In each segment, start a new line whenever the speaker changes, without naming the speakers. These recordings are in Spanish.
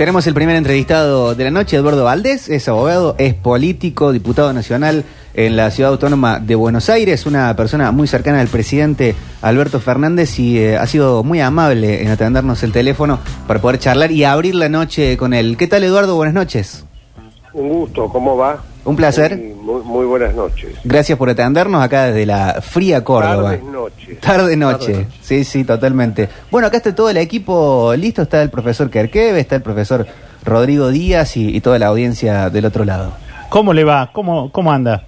Tenemos el primer entrevistado de la noche, Eduardo Valdés, es abogado, es político, diputado nacional en la Ciudad Autónoma de Buenos Aires, una persona muy cercana al presidente Alberto Fernández y eh, ha sido muy amable en atendernos el teléfono para poder charlar y abrir la noche con él. ¿Qué tal Eduardo? Buenas noches.
Un gusto, ¿cómo va?
Un placer.
Muy, buenas noches.
Gracias por atendernos acá desde la fría Córdoba. Tarde noche.
Tarde,
Sí, sí, totalmente. Bueno, acá está todo el equipo listo. Está el profesor Kerkeve, está el profesor Rodrigo Díaz y, y toda la audiencia del otro lado.
¿Cómo le va? ¿Cómo, cómo anda?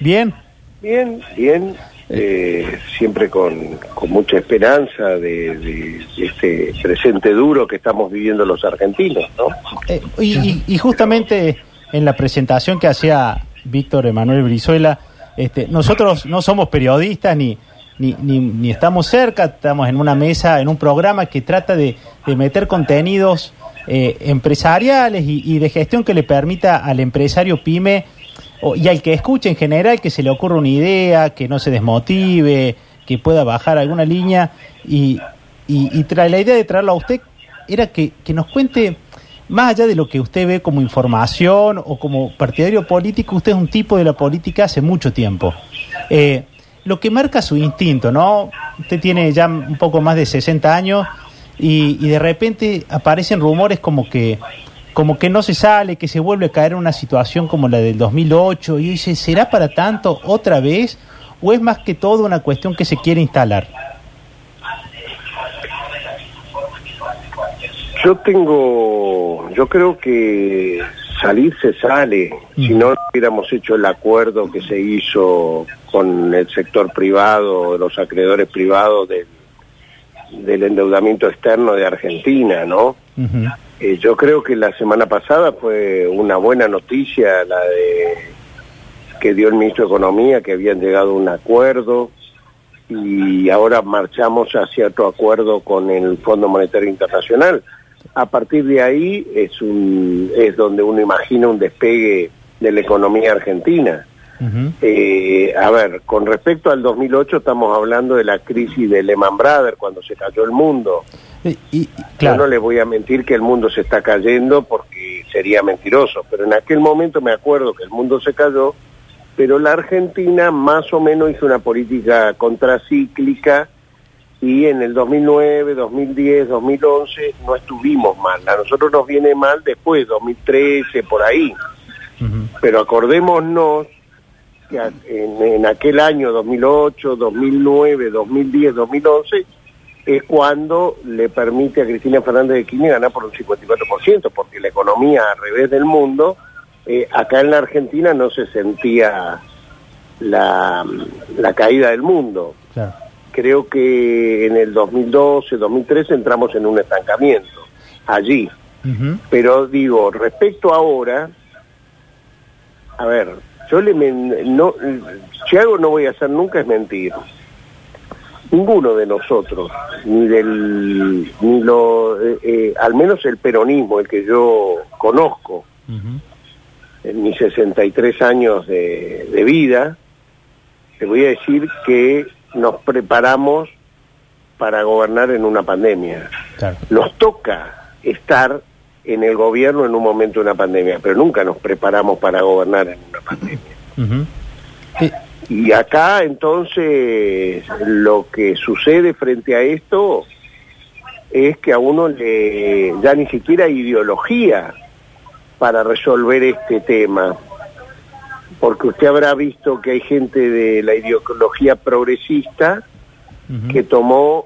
¿Bien?
Bien, bien. eh, siempre con, con mucha esperanza de, de- de este presente duro que estamos viviendo los argentinos, ¿no?
Eh, y, y- y justamente en la presentación que hacía Víctor Emanuel Brizuela, este, nosotros no somos periodistas ni, ni, estamos cerca, estamos en una mesa, en un programa que trata de, de meter contenidos eh, empresariales y, de gestión que le permita al empresario pyme o- y al que escuche en general que se le ocurra una idea, que no se desmotive, que pueda bajar alguna línea y, y, y la idea de traerlo a usted era que, que nos cuente más allá de lo que usted ve como información o como partidario político, usted es un tipo de la política hace mucho tiempo. Eh, lo que marca su instinto, ¿no? Usted tiene ya un poco más de 60 años y, y de repente aparecen rumores como que como que no se sale, que se vuelve a caer en una situación como la del 2008 y dice, ¿será para tanto otra vez o es más que todo una cuestión que se quiere instalar?
Yo tengo, yo creo que salir se sale. Si no hubiéramos hecho el acuerdo que se hizo con el sector privado, los acreedores privados del, del endeudamiento externo de Argentina, ¿no? Eh, yo creo que la semana pasada fue una buena noticia la de que dio el ministro de Economía, que habían llegado a un acuerdo y ahora marchamos hacia otro acuerdo con el Fondo Monetario Internacional. A partir de ahí es un es donde uno imagina un despegue de la economía argentina. Eh, a ver, con respecto al 2008 estamos hablando de la crisis de Lehman Brothers cuando se cayó el mundo.
Y- y-
Yo
claro.
no le voy a mentir que el mundo se está cayendo porque sería mentiroso, pero en aquel momento me acuerdo que el mundo se cayó, pero la Argentina más o menos hizo una política contracíclica y en el 2009, 2010, 2011 no estuvimos mal. A nosotros nos viene mal después, 2013, por ahí.
Ujú.
Pero acordémonos que en, en aquel año 2008, 2009, 2010, 2011 es cuando le permite a Cristina Fernández de Kirchner ganar por un 54%, porque la economía al revés del mundo, eh, acá en la Argentina no se sentía la, la caída del mundo.
Claro.
Creo que en el 2012, 2013 entramos en un estancamiento allí. Pero digo, respecto a ahora, a ver, yo le men- no, si algo no voy a hacer nunca es mentir. Ninguno de nosotros, ni del, ni lo, eh, eh, al menos el peronismo, el que yo conozco
Ujú.
en mis 63 años de, de vida, te voy a decir que nos preparamos para gobernar en una pandemia
Claro.
nos toca estar en el gobierno en un momento de una pandemia, pero nunca nos preparamos para gobernar en una pandemia. Y acá entonces lo que sucede frente a esto es que a uno le ya ni siquiera hay ideología para resolver este tema. Porque usted habrá visto que hay gente de la ideología progresista que tomó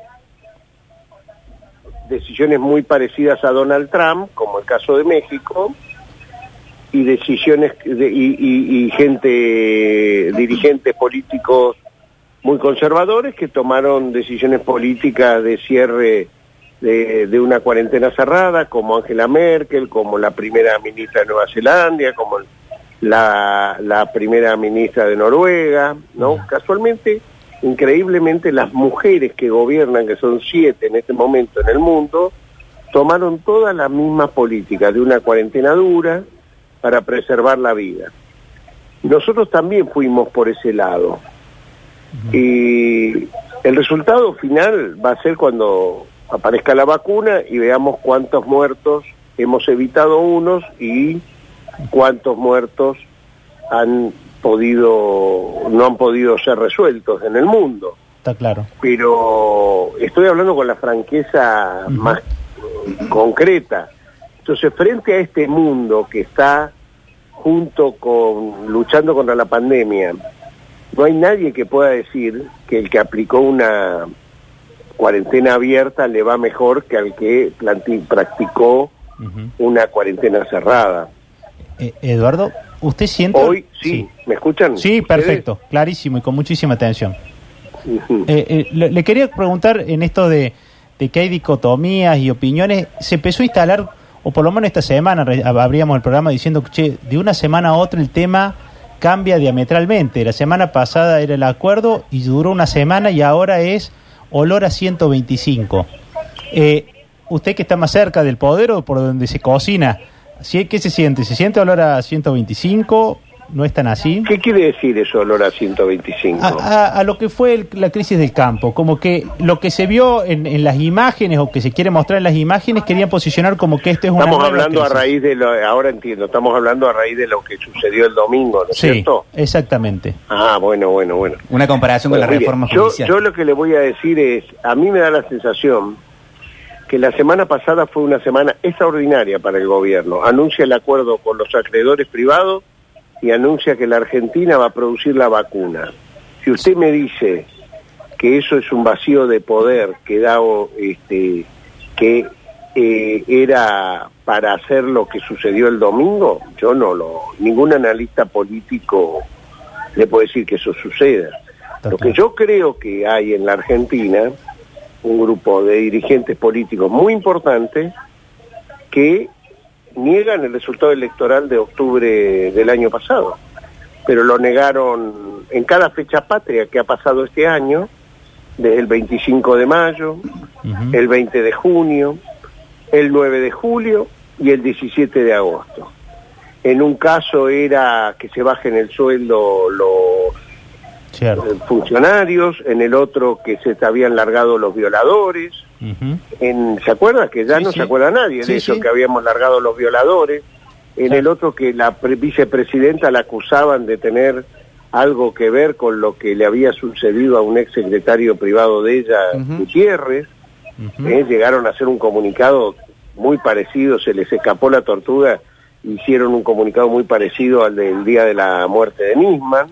decisiones muy parecidas a Donald Trump, como el caso de México, y decisiones de- y, y- y gente, dirigentes políticos muy conservadores que tomaron decisiones políticas de cierre de, de una cuarentena cerrada, como Angela Merkel, como la primera ministra de Nueva Zelanda, como la, la primera ministra de Noruega, ¿no? Casualmente, increíblemente, las mujeres que gobiernan, que son siete en este momento en el mundo, tomaron todas las mismas políticas de una cuarentena dura para preservar la vida. Nosotros también fuimos por ese lado. Y el resultado final va a ser cuando aparezca la vacuna y veamos cuántos muertos hemos evitado unos y cuántos muertos han podido no han podido ser resueltos en el mundo.
Está claro.
Pero estoy hablando con la franqueza más concreta. Entonces, frente a este mundo que está junto con luchando contra la pandemia, no hay nadie que pueda decir que el que aplicó una cuarentena abierta le va mejor que al que practicó una cuarentena cerrada.
Eh, Eduardo, ¿usted siente?
Hoy sí, ¿me escuchan?
Sí,
ustedes?
perfecto, clarísimo y con muchísima atención. Eh, eh, le, le quería preguntar en esto de, de que hay dicotomías y opiniones, se empezó a instalar, o por lo menos esta semana abríamos el programa diciendo que che, de una semana a otra el tema cambia diametralmente. La semana pasada era el acuerdo y duró una semana y ahora es olor a 125. Eh, usted que está más cerca del poder o por donde se cocina, ¿sí- ¿qué se siente? ¿Se siente olor a 125? ¿No es tan así?
¿Qué quiere decir eso, Lora 125?
a, a- a lo que fue el- la crisis del campo, como que lo que se vio en, en las imágenes o que se quiere mostrar en las imágenes querían posicionar como que esto es una
Estamos hablando a raíz de lo, ahora entiendo, estamos hablando a raíz de lo que sucedió el domingo, ¿no es
Sí,
cierto?
exactamente.
Ah, bueno, bueno, bueno.
Una comparación con la reforma
yo,
judicial.
yo lo que le voy a decir es, a mí me da la sensación que la semana pasada fue una semana extraordinaria para el gobierno. Anuncia el acuerdo con los acreedores privados y anuncia que la Argentina va a producir la vacuna. Si usted me dice que eso es un vacío de poder que da este que eh, era para hacer lo que sucedió el domingo, yo no lo ningún analista político le puede decir que eso suceda. Lo que yo creo que hay en la Argentina un grupo de dirigentes políticos muy importantes que niegan el resultado electoral de octubre del año pasado, pero lo negaron en cada fecha patria que ha pasado este año, desde el 25 de mayo, el 20 de junio, el 9 de julio y el 17 de agosto. En un caso era que se bajen el sueldo los
Cierto.
eh, funcionarios, en el otro que se habían largado los violadores, en, ¿se acuerda? Que ya
Sí,
no
sí.
se acuerda nadie
Sí,
de eso, que habíamos largado los violadores, en el otro que la pre- vicepresidenta la acusaban de tener algo que ver con lo que le había sucedido a un ex secretario privado de ella. Gutiérrez. ¿eh? llegaron a hacer un comunicado muy parecido, se les escapó la tortuga, hicieron un comunicado muy parecido al del día de la muerte de Nisman,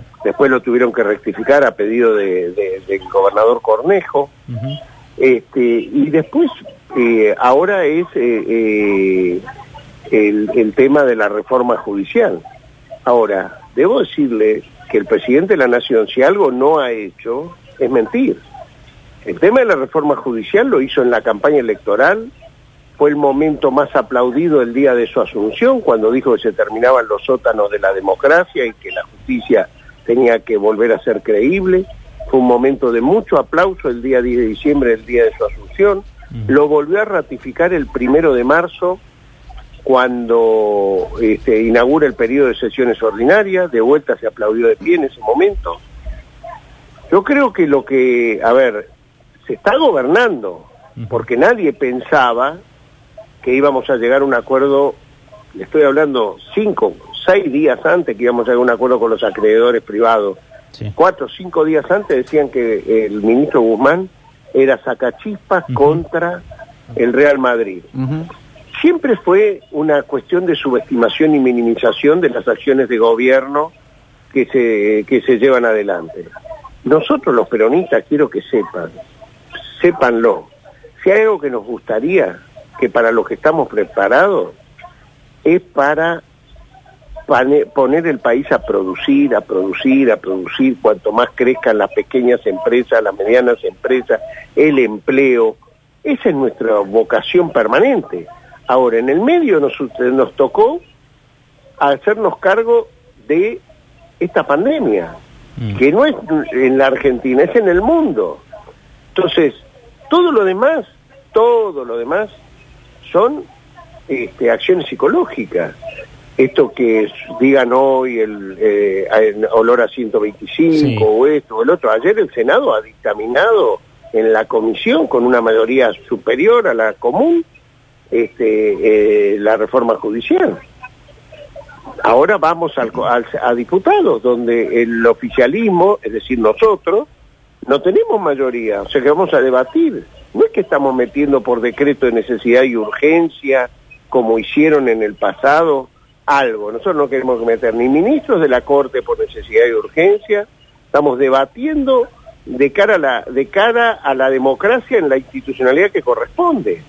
Claro.
después lo tuvieron que rectificar a pedido de- de- del gobernador Cornejo, este, y después eh, ahora es eh, eh, el, el tema de la reforma judicial. Ahora, debo decirle que el presidente de la Nación, si algo no ha hecho, es mentir. El tema de la reforma judicial lo hizo en la campaña electoral, fue el momento más aplaudido el día de su asunción, cuando dijo que se terminaban los sótanos de la democracia y que la justicia tenía que volver a ser creíble. Fue un momento de mucho aplauso el día 10 de diciembre, el día de su asunción.
Mm.
Lo volvió a ratificar el primero de marzo, cuando este, inaugura el periodo de sesiones ordinarias. De vuelta se aplaudió de pie en ese momento. Yo creo que lo que, a ver, se está gobernando, porque nadie pensaba que íbamos a llegar a un acuerdo, le estoy hablando cinco, seis días antes que íbamos a a un acuerdo con los acreedores privados.
Sí.
Cuatro o cinco días antes decían que el ministro Guzmán era sacachispas
Ujú.
contra el Real Madrid. Siempre fue una cuestión de subestimación y minimización de las acciones de gobierno que se, que se llevan adelante. Nosotros los peronistas quiero que sepan, sépanlo, si hay algo que nos gustaría, que para los que estamos preparados, es para poner el país a producir, a producir, a producir, cuanto más crezcan las pequeñas empresas, las medianas empresas, el empleo. Esa es nuestra vocación permanente. Ahora, en el medio nos, nos tocó hacernos cargo de esta pandemia,
Mm.
que no es en la Argentina, es en el mundo. Entonces, todo lo demás, todo lo demás son este, acciones psicológicas. Esto que digan hoy el eh, olor a 125
Sí.
o esto o el otro. Ayer el Senado ha dictaminado en la comisión con una mayoría superior a la común este, eh, la reforma judicial. Ahora vamos al, al- a diputados, donde el oficialismo, es decir, nosotros, no tenemos mayoría, o sea que vamos a debatir. No es que estamos metiendo por decreto de necesidad y urgencia, como hicieron en el pasado, algo. Nosotros no queremos meter ni ministros de la Corte por necesidad y urgencia, estamos debatiendo de cara a la, de cara a la democracia en la institucionalidad que corresponde.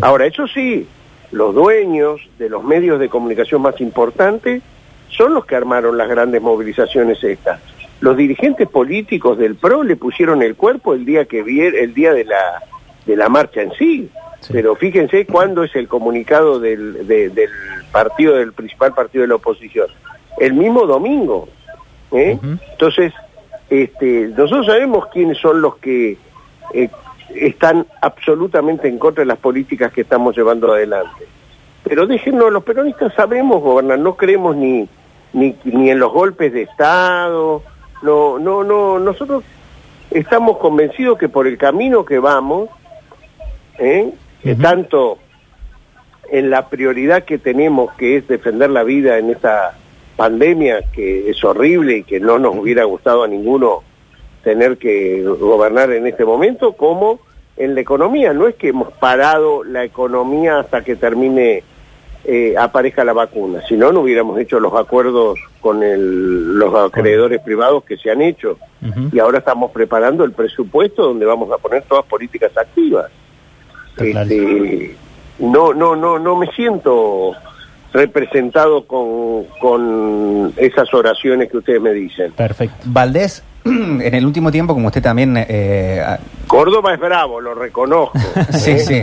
Ahora, eso sí, los dueños de los medios de comunicación más importantes son los que armaron las grandes movilizaciones estas. Los dirigentes políticos del PRO le pusieron el cuerpo el día que vier, el día de la de la marcha en sí.
Sí.
Pero fíjense cuándo es el comunicado del, de- del partido del principal partido de la oposición. El mismo domingo. ¿eh? Entonces, este, nosotros sabemos quiénes son los que eh, están absolutamente en contra de las políticas que estamos llevando adelante. Pero déjenos, los peronistas sabemos gobernar, no creemos ni, ni, ni en los golpes de Estado, no, no, no, nosotros estamos convencidos que por el camino que vamos, ¿eh? Tanto en la prioridad que tenemos, que es defender la vida en esta pandemia, que es horrible y que no nos hubiera gustado a ninguno tener que gobernar en este momento, como en la economía. No es que hemos parado la economía hasta que termine, eh, aparezca la vacuna, si no, no hubiéramos hecho los acuerdos con el- los acreedores privados que se han hecho. Y ahora estamos preparando el presupuesto donde vamos a poner todas políticas activas. Este, no, no, no, no me siento representado con, con esas oraciones que ustedes me dicen.
Perfecto.
Valdés, en el último tiempo, como usted también... eh, ha-
Córdoba es bravo, lo reconozco.
sí,
¿eh?
sí.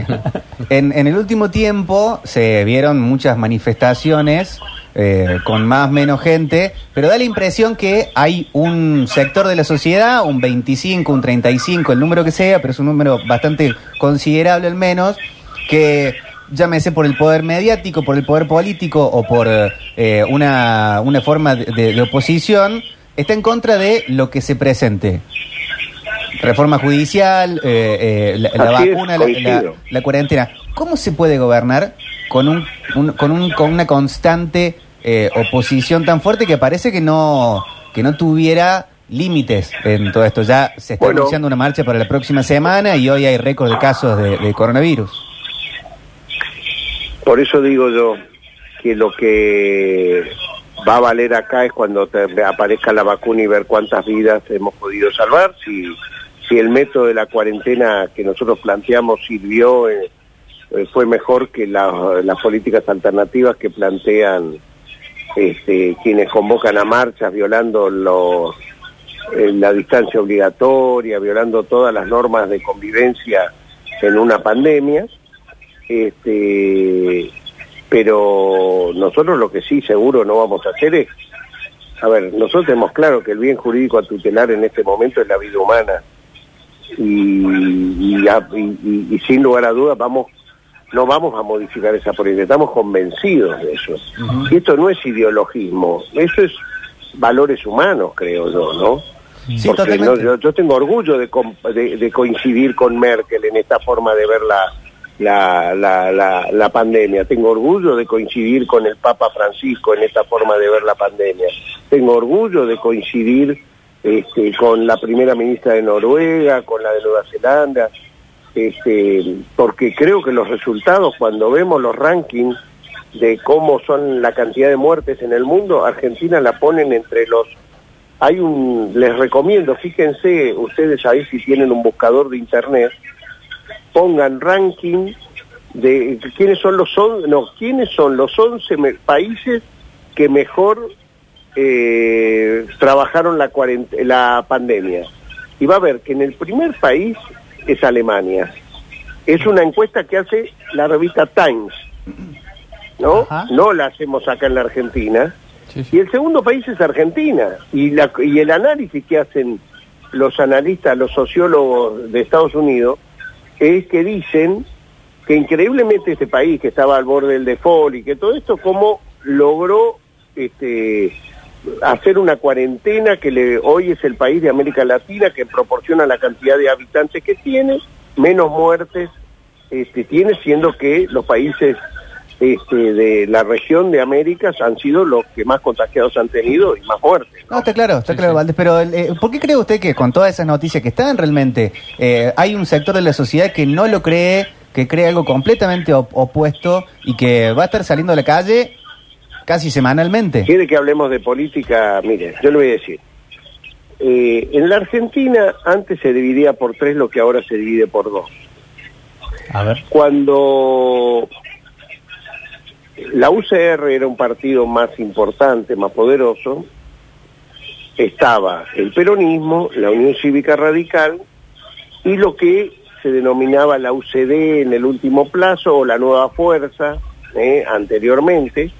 En, en el último tiempo se vieron muchas manifestaciones eh, con más menos gente, pero da la impresión que hay un sector de la sociedad, un 25, un 35, el número que sea, pero es un número bastante considerable al menos, que llámese por el poder mediático, por el poder político o por eh, una, una forma de- de oposición, está en contra de lo que se presente. Reforma judicial, eh, eh, la, la
Así es,
vacuna, la,
coincido.
la- la cuarentena. ¿Cómo se puede gobernar con un, un- con, un, con una constante eh, oposición tan fuerte que parece que no que no tuviera límites en todo esto? Ya se está
Bueno.
anunciando una marcha para la próxima semana y hoy hay récord de casos de, de coronavirus.
Por eso digo yo que lo que va a valer acá es cuando te- aparezca la vacuna y ver cuántas vidas hemos podido salvar, si, si el método de la cuarentena que nosotros planteamos sirvió, eh, eh, fue mejor que la- las políticas alternativas que plantean este, quienes convocan a marchas violando los, eh, la distancia obligatoria, violando todas las normas de convivencia en una pandemia este pero nosotros lo que sí seguro no vamos a hacer es a ver nosotros tenemos claro que el bien jurídico a tutelar en este momento es la vida humana y, y, y- sin lugar a dudas vamos no vamos a modificar esa política estamos convencidos de eso y esto no es ideologismo eso es valores humanos creo yo no
Sí,
porque no, yo, yo tengo orgullo de, de- de coincidir con Merkel en esta forma de ver la, la, la, la, la pandemia. Tengo orgullo de coincidir con el Papa Francisco en esta forma de ver la pandemia. Tengo orgullo de coincidir este, con la primera ministra de Noruega, con la de Nueva Zelanda, este, porque creo que los resultados, cuando vemos los rankings de cómo son la cantidad de muertes en el mundo, Argentina la ponen entre los hay un, les recomiendo, fíjense ustedes ahí si tienen un buscador de internet, pongan ranking de quiénes son los no, quiénes son los 11 me- países que mejor eh, trabajaron la pandemia. Y va a ver que en el primer país es Alemania. Es una encuesta que hace la revista Times, ¿no?
Ajá.
No la hacemos acá en la Argentina. Y el segundo país es Argentina. Y, la, y el análisis que hacen los analistas, los sociólogos de Estados Unidos, es que dicen que increíblemente este país que estaba al borde del default y que todo esto, cómo logró este, hacer una cuarentena que le, hoy es el país de América Latina que proporciona la cantidad de habitantes que tiene, menos muertes este, tiene, siendo que los países este, de la región de Américas han sido los que más contagiados han tenido y más muertes.
No, está claro, está claro, Valdés, pero eh, ¿por qué cree usted que con todas esas noticias que están realmente eh, hay un sector de la sociedad que no lo cree, que cree algo completamente op- opuesto y que va a estar saliendo a la calle casi semanalmente?
¿Quiere que hablemos de política? Mire, yo le voy a decir. Eh, en la Argentina antes se dividía por tres lo que ahora se divide por dos.
A ver.
Cuando la UCR era un partido más importante, más poderoso, estaba el peronismo, la Unión Cívica Radical y lo que se denominaba la UCD en el último plazo o la Nueva Fuerza eh, anteriormente,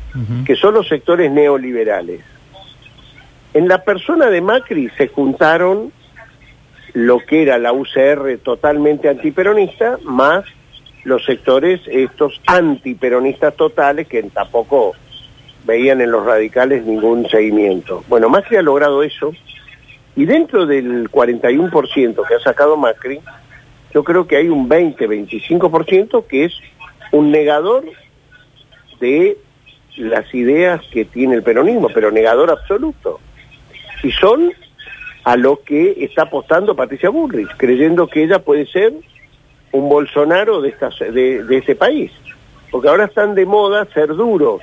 Que son los sectores neoliberales. En la persona de Macri se juntaron lo que era la UCR totalmente antiperonista, más los sectores estos antiperonistas totales que tampoco veían en los radicales ningún seguimiento. Bueno, Macri ha logrado eso y dentro del 41% que ha sacado Macri, yo creo que hay un 20-25% que es un negador de las ideas que tiene el peronismo, pero negador absoluto. Y son a lo que está apostando Patricia Bullrich, creyendo que ella puede ser un Bolsonaro de, esta, de, de este país. Porque ahora están de moda ser duros.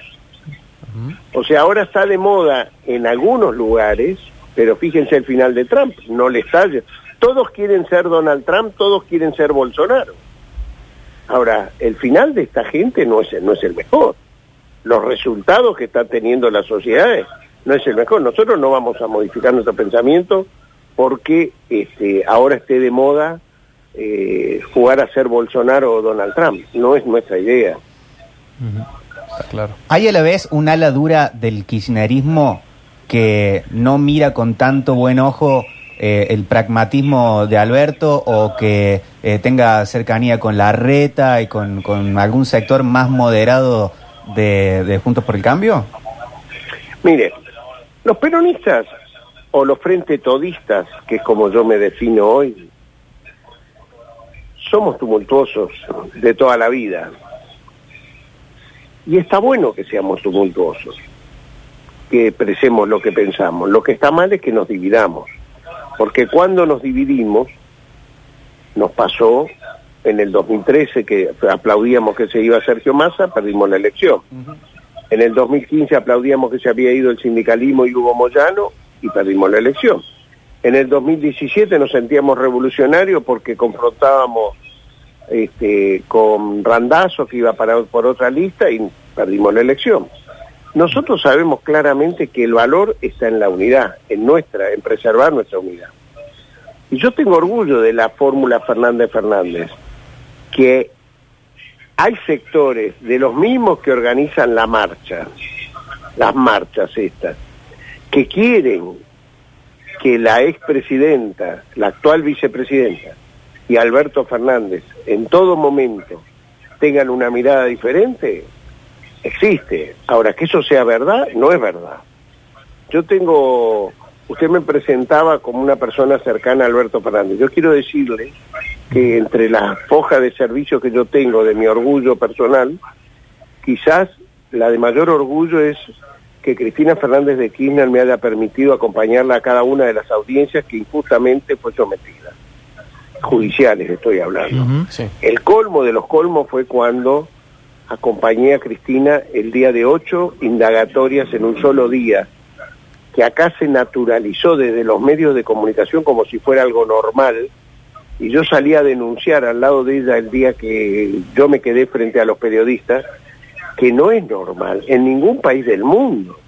O sea, ahora está de moda en algunos lugares, pero fíjense el final de Trump, no le está... Todos quieren ser Donald Trump, todos quieren ser Bolsonaro. Ahora, el final de esta gente no es, no es el mejor. Los resultados que están teniendo las sociedades no es el mejor. Nosotros no vamos a modificar nuestro pensamiento porque este, ahora esté de moda eh, jugar a ser Bolsonaro o Donald Trump. No es nuestra idea.
Está claro.
¿Hay a la vez un ala dura del kirchnerismo que no mira con tanto buen ojo eh, el pragmatismo de Alberto o que eh, tenga cercanía con la reta y con, con algún sector más moderado de, de Juntos por el Cambio?
Mire, los peronistas o los frente todistas, que es como yo me defino hoy, somos tumultuosos de toda la vida. Y está bueno que seamos tumultuosos, que expresemos lo que pensamos. Lo que está mal es que nos dividamos, porque cuando nos dividimos, nos pasó en el 2013 que aplaudíamos que se iba Sergio Massa, perdimos la elección. En el 2015 aplaudíamos que se había ido el sindicalismo y Hugo Moyano y perdimos la elección. En el 2017 nos sentíamos revolucionarios porque confrontábamos este, con Randazo, que iba para, por otra lista, y perdimos la elección. Nosotros sabemos claramente que el valor está en la unidad, en nuestra, en preservar nuestra unidad. Y yo tengo orgullo de la fórmula Fernández Fernández, que hay sectores de los mismos que organizan la marcha, las marchas estas, que quieren que la expresidenta, la actual vicepresidenta y Alberto Fernández en todo momento tengan una mirada diferente, existe. Ahora, que eso sea verdad, no es verdad. Yo tengo, usted me presentaba como una persona cercana a Alberto Fernández. Yo quiero decirle que entre las hojas de servicio que yo tengo de mi orgullo personal, quizás la de mayor orgullo es que Cristina Fernández de Kirchner me haya permitido acompañarla a cada una de las audiencias que injustamente fue sometida. Judiciales estoy hablando.
Sí.
El colmo de los colmos fue cuando acompañé a Cristina el día de ocho indagatorias en un solo día, que acá se naturalizó desde los medios de comunicación como si fuera algo normal, y yo salí a denunciar al lado de ella el día que yo me quedé frente a los periodistas, que no es normal en ningún país del mundo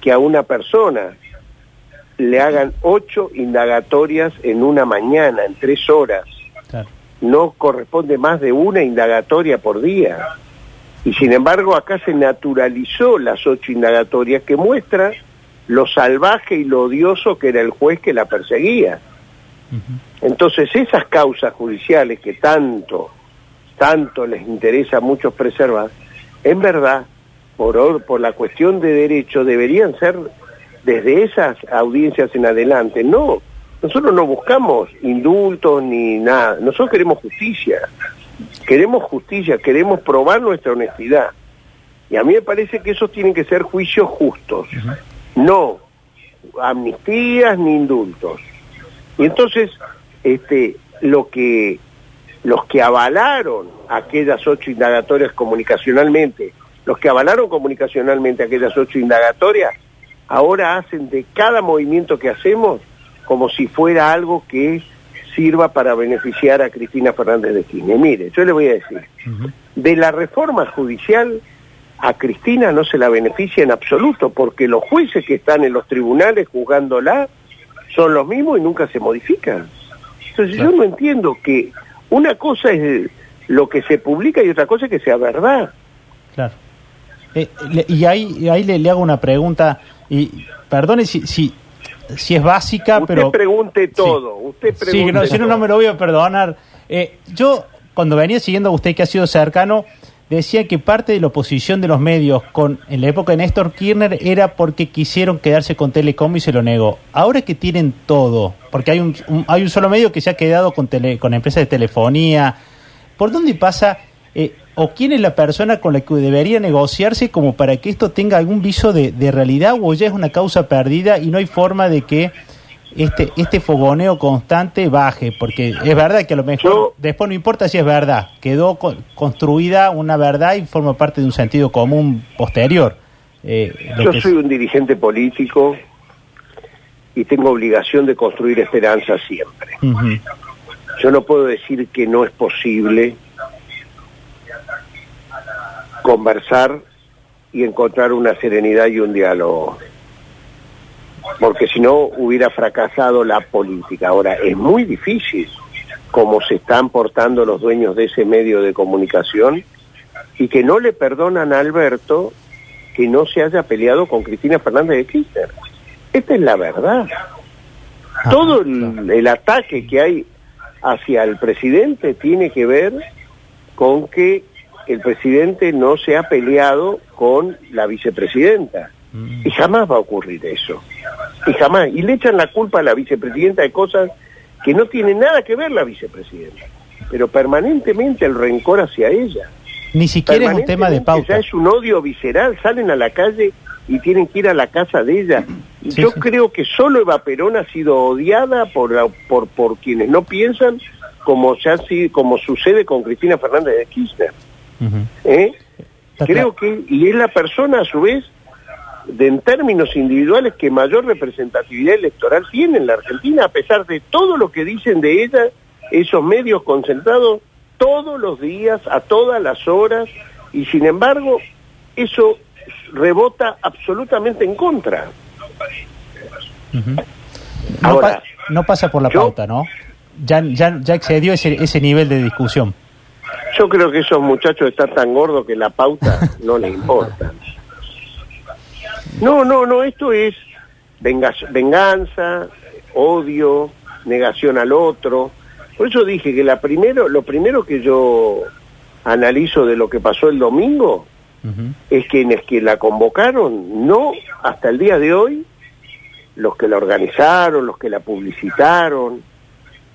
que a una persona le hagan ocho indagatorias en una mañana, en tres horas
Claro.
no corresponde más de una indagatoria por día. Y sin embargo acá se naturalizó las ocho indagatorias que muestra lo salvaje y lo odioso que era el juez que la perseguía. Entonces esas causas judiciales que tanto, tanto les interesa a muchos preservar, en verdad, por, or- por la cuestión de derecho, deberían ser desde esas audiencias en adelante. No, nosotros no buscamos indultos ni nada, nosotros queremos justicia. queremos justicia, queremos probar nuestra honestidad. Y a mí me parece que esos tienen que ser juicios justos, no amnistías ni indultos. Y entonces, este, lo que los que avalaron aquellas ocho indagatorias comunicacionalmente, los que avalaron comunicacionalmente aquellas ocho indagatorias, ahora hacen de cada movimiento que hacemos como si fuera algo que sirva para beneficiar a Cristina Fernández de Kirchner. Mire, yo le voy a decir, de la reforma judicial a Cristina no se la beneficia en absoluto, porque los jueces que están en los tribunales juzgándola son los mismos y nunca se modifican. Entonces yo no entiendo que una cosa es lo que se publica y otra cosa es que sea verdad.
Claro. Eh, le- y ahí, ahí le, le hago una pregunta, y perdone si, si, si es básica,
usted
pero...
pregunte
Sí.
todo, usted pregunte
Sí, no, si no, no me lo voy a perdonar. Eh, yo, cuando venía siguiendo a usted que ha sido cercano, decía que parte de la oposición de los medios con en la época de Néstor Kirchner era porque quisieron quedarse con Telecom y se lo negó. Ahora que tienen todo, porque hay un, hay un solo medio que se ha quedado con, tele, con empresas de telefonía, ¿por dónde pasa eh, o quién es la persona con la que debería negociarse como para que esto tenga algún viso de, de realidad o ya es una causa perdida y no hay forma de que este este fogoneo constante baje? Porque es verdad que a lo mejor
Yo-
después no importa si es verdad, quedó co- construida una verdad y forma parte de un sentido común posterior. Eh,
Yo
que
soy
es-
un dirigente político y tengo obligación de construir esperanza siempre. Yo no puedo decir que no es posible conversar y encontrar una serenidad y un diálogo. Porque si no hubiera fracasado la política. Ahora, es muy difícil cómo se están portando los dueños de ese medio de comunicación y que no le perdonan a Alberto que no se haya peleado con Cristina Fernández de Kirchner. Esta es la verdad.
Ajá,
Todo el, el ataque que hay hacia el presidente tiene que ver con que el presidente no se ha peleado con la vicepresidenta.
Mm.
Y jamás va a ocurrir eso. Y jamás. Y le echan la culpa a la vicepresidenta de cosas que no tienen nada que ver la vicepresidenta. Pero permanentemente el rencor hacia ella.
Ni siquiera es un tema de pauta.
Ya es un odio visceral, salen a la calle y tienen que ir a la casa de ella.
Sí,
Yo
sí.
creo que solo Eva Perón ha sido odiada por, la- por, por quienes no piensan como, ya, como sucede con Cristina Fernández de Kirchner. ¿eh? Creo que, y es la persona a su vez, de, en términos individuales, que mayor representatividad electoral tiene en la Argentina, a pesar de todo lo que dicen de ella, esos medios concentrados todos los días, a todas las horas, y sin embargo, eso rebota absolutamente en contra.
No,
Ahora,
pa- no pasa por la
yo-
pauta, ¿no? Ya, ya, ya excedió ese, ese nivel de discusión.
Yo creo que esos muchachos están tan gordos que la pauta no les importa. No, no, no, esto es venga- venganza, odio, negación al otro. Por eso dije que la primero, lo primero que yo analizo de lo que pasó el domingo
Ujú.
es que quienes que la convocaron, no hasta el día de hoy, los que la organizaron, los que la publicitaron,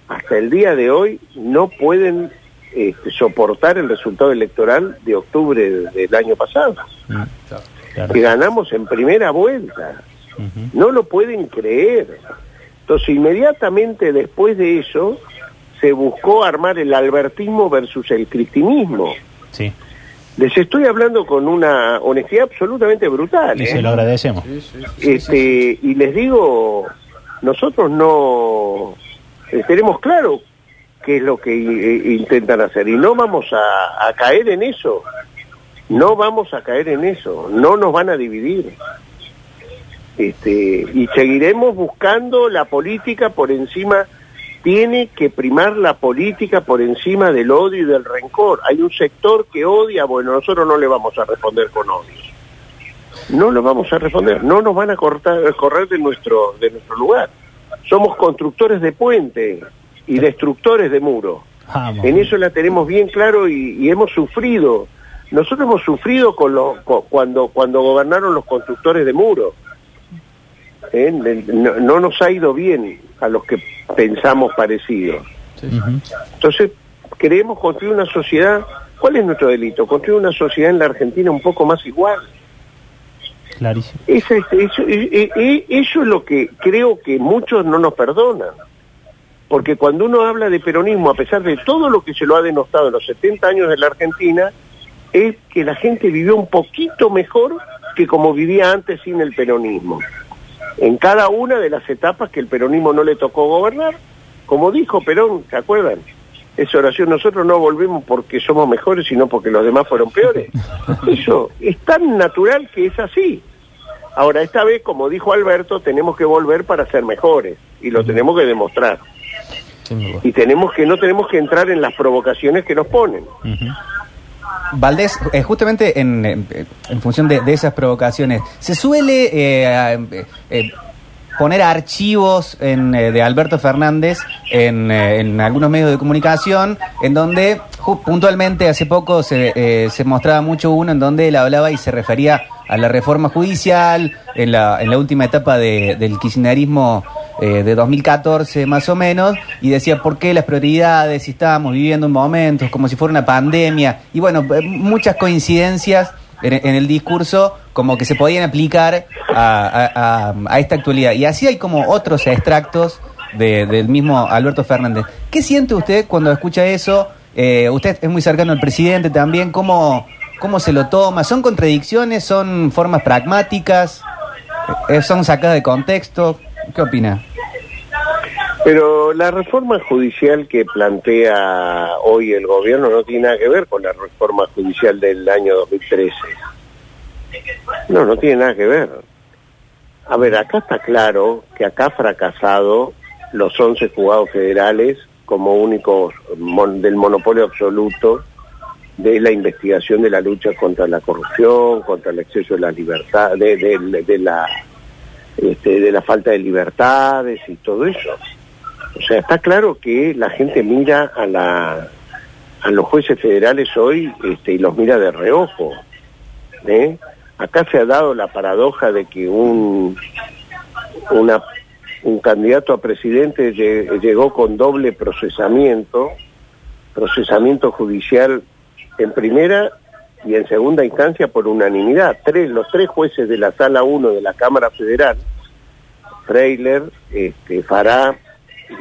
hasta el día de hoy no pueden este, soportar el resultado electoral de octubre de- del año pasado,
Mm, claro.
que ganamos en primera vuelta. No lo pueden creer. Entonces, inmediatamente después de eso, se buscó armar el albertismo versus el cristinismo.
Sí,
Les estoy hablando con una honestidad absolutamente brutal.
y
¿eh?
se lo agradecemos.
este y les digo nosotros no eh, tenemos claro qué es lo que eh, intentan hacer y no vamos a, a caer en eso no vamos a caer en eso no nos van a dividir este y seguiremos buscando la política por encima tiene que primar la política por encima del odio y del rencor hay un sector que odia bueno nosotros no le vamos a responder con odio no lo vamos a responder, no nos van a cortar, correr de nuestro, de nuestro lugar. Somos constructores de puente y destructores de muro.
Vamos.
En eso la tenemos bien claro y, y hemos sufrido. Nosotros hemos sufrido con los, cu- cuando, cuando gobernaron los constructores de muro. ¿Eh? No, no nos ha ido bien a los que pensamos parecido.
Ujú.
Entonces, queremos construir una sociedad. ¿Cuál es nuestro delito? Construir una sociedad en la Argentina un poco más igual.
Clarísimo.
Esa es- eso, e- e- e- eso es lo que creo que muchos no nos perdonan. Porque cuando uno habla de peronismo, a pesar de todo lo que se lo ha denostado en los 70 años de la Argentina, es que la gente vivió un poquito mejor que como vivía antes sin el peronismo. En cada una de las etapas que el peronismo no le tocó gobernar, como dijo Perón, ¿se acuerdan? Esa oración, nosotros no volvemos porque somos mejores, sino porque los demás fueron peores. Eso es tan natural que es así. Ahora, esta vez, como dijo Alberto, tenemos que volver para ser mejores y lo tenemos que demostrar. Y tenemos que no tenemos que entrar en las provocaciones que nos ponen.
Valdés, eh, justamente en, en función de, esas provocaciones, ¿se suele eh, eh, eh, poner archivos en, eh, de Alberto Fernández en, eh, algunos medios de comunicación en donde puntualmente hace poco se, eh, se mostraba mucho uno en donde él hablaba y se refería a la reforma judicial en la, en la última etapa de- del kirchnerismo eh, de 2014 más o menos y decía por qué las prioridades si estábamos viviendo un momento como si fuera una pandemia y bueno eh, muchas coincidencias en, el discurso como que se podían aplicar a- a esta actualidad y así hay como otros extractos de- del mismo Alberto Fernández ¿qué siente usted cuando escucha eso? Eh, usted es muy cercano al presidente también ¿cómo, ¿cómo se lo toma? ¿son contradicciones? ¿son formas pragmáticas? Eh, ¿son sacadas de contexto? ¿Qué opina?
Pero la reforma judicial que plantea hoy el gobierno no tiene nada que ver con la reforma judicial del año 2013. No, no tiene nada que ver. A ver, acá está claro que acá ha fracasado los 11 juzgados federales como únicos mon- del monopolio absoluto de la investigación de la lucha contra la corrupción, contra el exceso de la libertad, de, de- de la este, de la falta de libertades y todo eso. O sea, está claro que la gente mira a la a los jueces federales hoy este, y los mira de reojo. ¿eh? Acá se ha dado la paradoja de que un una un candidato a presidente lle- llegó con doble procesamiento, procesamiento judicial en primera y en segunda instancia por unanimidad. Tres, los tres jueces de la sala 1 de la Cámara Federal, Trailer, este, Fará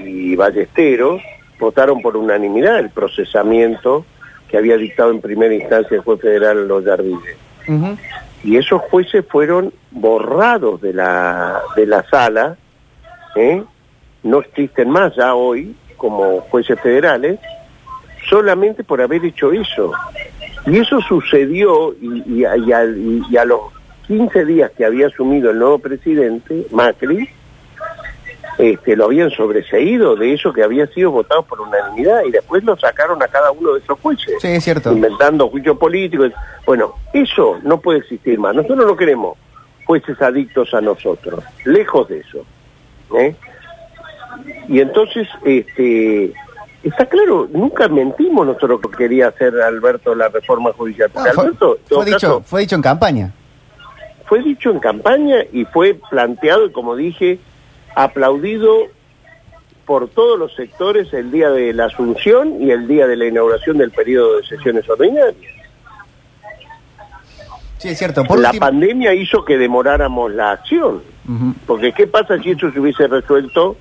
y Ballesteros, votaron por unanimidad el procesamiento que había dictado en primera instancia el juez federal Los Jardines.
Ujú.
Y esos jueces fueron borrados de la, de la sala, ¿eh? no existen más ya hoy como jueces federales, solamente por haber hecho eso. Y eso sucedió y, y a, y a- y- y a los 15 días que había asumido el nuevo presidente, Macri, este, lo habían sobreseído de eso que había sido votado por unanimidad y después lo sacaron a cada uno de esos jueces
Sí, es cierto.
inventando juicios políticos. Bueno, eso no puede existir más. Nosotros no queremos jueces adictos a nosotros, lejos de eso. ¿eh? Y entonces, este, está claro, nunca mentimos nosotros que quería hacer Alberto la reforma judicial.
No,
Porque
fue,
Alberto,
fue dicho,
caso,
fue dicho en campaña.
fue dicho en campaña y fue planteado como dije, aplaudido por todos los sectores el día de la asunción y el día de la inauguración del periodo de sesiones ordinarias.
Sí, es cierto. Por
la
último-
pandemia hizo que demoráramos la acción, porque ¿qué pasa si esto se hubiese resuelto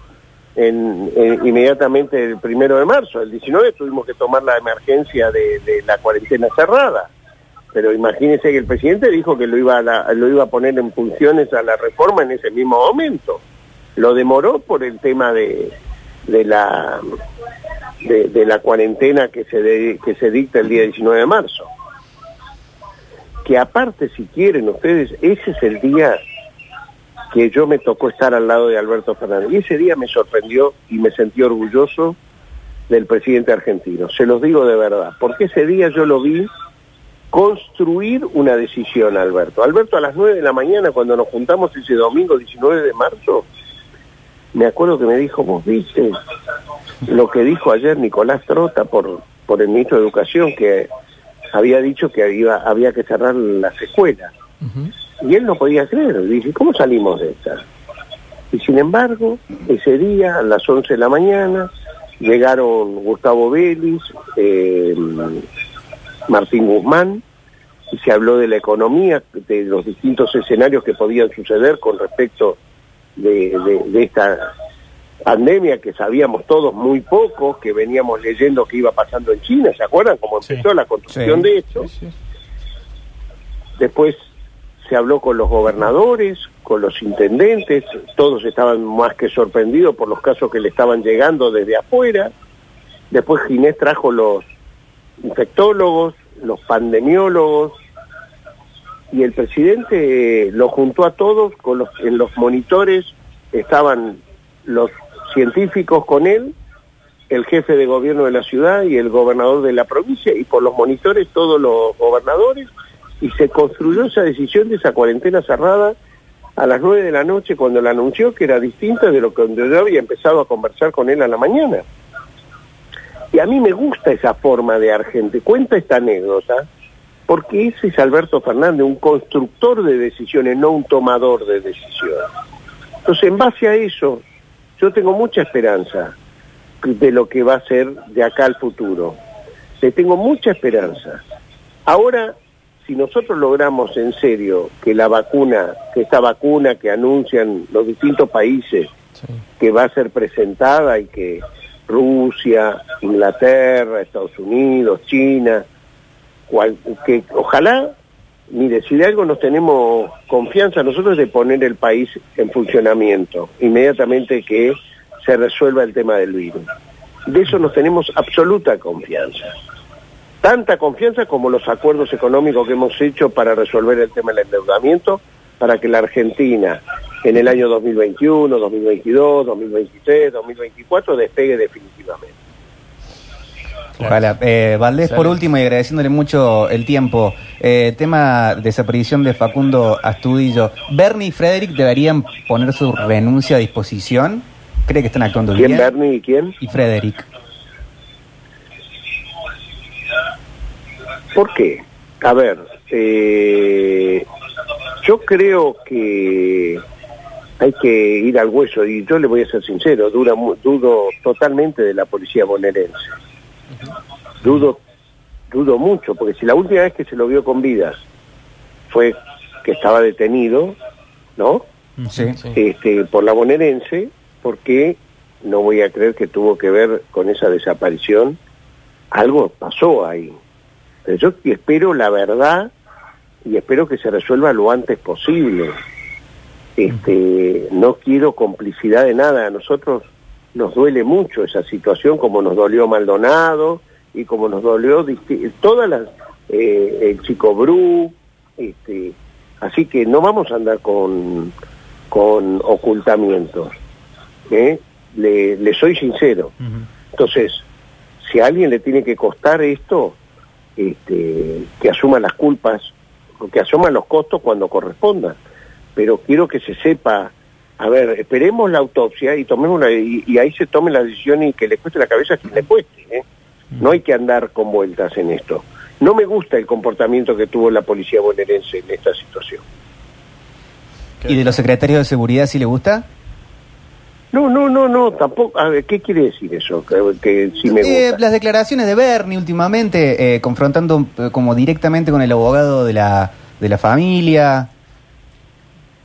en, en- inmediatamente el primero de marzo? El 19 tuvimos que tomar la emergencia de, la cuarentena cerrada. Pero imagínense que el presidente dijo que lo iba, a la- lo iba a poner en funciones a la reforma en ese mismo momento. Lo demoró por el tema de, de la de, la cuarentena que se que se dicta el día 19 de marzo. Que aparte, si quieren ustedes, ese es el día que yo me tocó estar al lado de Alberto Fernández. Y ese día me sorprendió y me sentí orgulloso del presidente argentino. Se los digo de verdad, porque ese día yo lo vi construir una decisión, Alberto. Alberto, a las 9 de la mañana, cuando nos juntamos ese domingo 19 de marzo, me acuerdo que me dijo, vos viste lo que dijo ayer Nicolás Trota por, por el ministro de Educación, que había dicho que iba, había que cerrar las escuelas. Y él no podía creer. Dije, ¿cómo salimos de esta? Y sin embargo, ese día, a las 11 de la mañana, llegaron Gustavo Vélez, eh, Martín Guzmán, y se habló de la economía, de los distintos escenarios que podían suceder con respecto de, de- de esta pandemia que sabíamos todos muy poco, que veníamos leyendo que iba pasando en China, ¿se acuerdan cómo
Sí.
empezó la construcción
Sí.
de esto? Después habló con los gobernadores, con los intendentes, todos estaban más que sorprendidos por los casos que le estaban llegando desde afuera. Después Ginés trajo los infectólogos, los pandemiólogos, y el presidente eh, lo juntó a todos, con los, en los monitores estaban los científicos con él, el jefe de gobierno de la ciudad y el gobernador de la provincia, y por los monitores todos los gobernadores, y se construyó esa decisión de esa cuarentena cerrada a las nueve de la noche cuando la anunció que era distinta de lo que yo había empezado a conversar con él a la mañana. Y a mí me gusta esa forma de Argente. Cuenta esta anécdota porque ese es Alberto Fernández, un constructor de decisiones, no un tomador de decisiones. Entonces, en base a eso, yo tengo mucha esperanza de lo que va a ser de acá al futuro. Le tengo mucha esperanza. Ahora, si nosotros logramos en serio que la vacuna, que esta vacuna que anuncian los distintos países, que va a ser presentada y que Rusia, Inglaterra, Estados Unidos, China, cual- que ojalá, mire, si de algo nos tenemos confianza nosotros de poner el país en funcionamiento, inmediatamente que se resuelva el tema del virus. De eso nos tenemos absoluta confianza. Tanta confianza como los acuerdos económicos que hemos hecho para resolver el tema del endeudamiento, para que la Argentina en el año 2021, 2022, 2023, 2024 despegue definitivamente.
Ojalá. Eh, Valdés, por último, y agradeciéndole mucho el tiempo, eh, tema desaparición de Facundo Astudillo. ¿Bernie y Frederick deberían poner su renuncia a disposición? ¿Cree que están actuando
¿Quién,
bien?
Bernie y quién?
Y Frederick.
¿Por qué? A ver, eh, yo creo que hay que ir al hueso y yo le voy a ser sincero, dura, mu- dudo totalmente de la policía bonaerense. Dudo, dudo mucho, porque si la última vez que se lo vio con vidas fue que estaba detenido, ¿no?
Sí.
este, por la bonaerense, porque no voy a creer que tuvo que ver con esa desaparición. Algo pasó ahí. Pero yo espero la verdad y espero que se resuelva lo antes posible. Este, no quiero complicidad de nada. A nosotros nos duele mucho esa situación, como nos dolió Maldonado y como nos dolió todas las eh, el chico Bru. Este, así que no vamos a andar con con ocultamientos. ¿eh? Le, le soy sincero. Entonces, si a alguien le tiene que costar esto, este, que asuma las culpas, que asuma los costos cuando correspondan. Pero quiero que se sepa, a ver, esperemos la autopsia y tomemos la, y, ahí se tome la decisión y que le cueste la cabeza a quien le cueste. ¿eh? No hay que andar con vueltas en esto. No me gusta el comportamiento que tuvo la policía bonaerense en esta situación.
¿Y de los secretarios de seguridad si le gusta?
No, no, no, no, tampoco. A ver, ¿qué quiere decir eso? Que, que sí me
Eh,
gusta.
las declaraciones de Bernie últimamente, eh, confrontando eh, como directamente con el abogado de la, de la familia,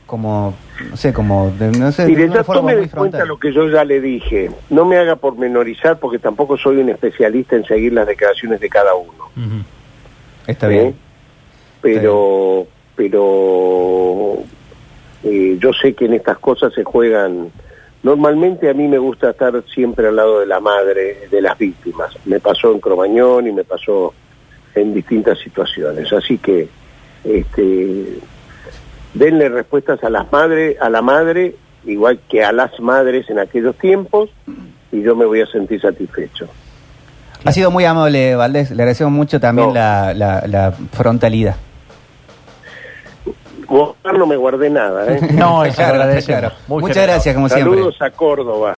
como, no sé, como, de, no sé, de
Mire, ya
forma
tome
muy
en cuenta lo que yo ya le dije. No me haga pormenorizar porque tampoco soy un especialista en seguir las declaraciones de cada uno.
Está
¿eh?
bien.
Pero, pero eh, yo sé que en estas cosas se juegan. Normalmente a mí me gusta estar siempre al lado de la madre de las víctimas. Me pasó en Cromañón y me pasó en distintas situaciones. Así que, este, denle respuestas a las madres, a la madre, igual que a las madres en aquellos tiempos, y yo me voy a sentir satisfecho.
Ha sido muy amable, Valdés. Le agradecemos mucho también
No.
la, la, la frontalidad.
Guardar no me guardé nada, ¿eh?
No, eso
Claro,
agradece.
claro. Muchas gracias, como siempre.
Saludos a Córdoba.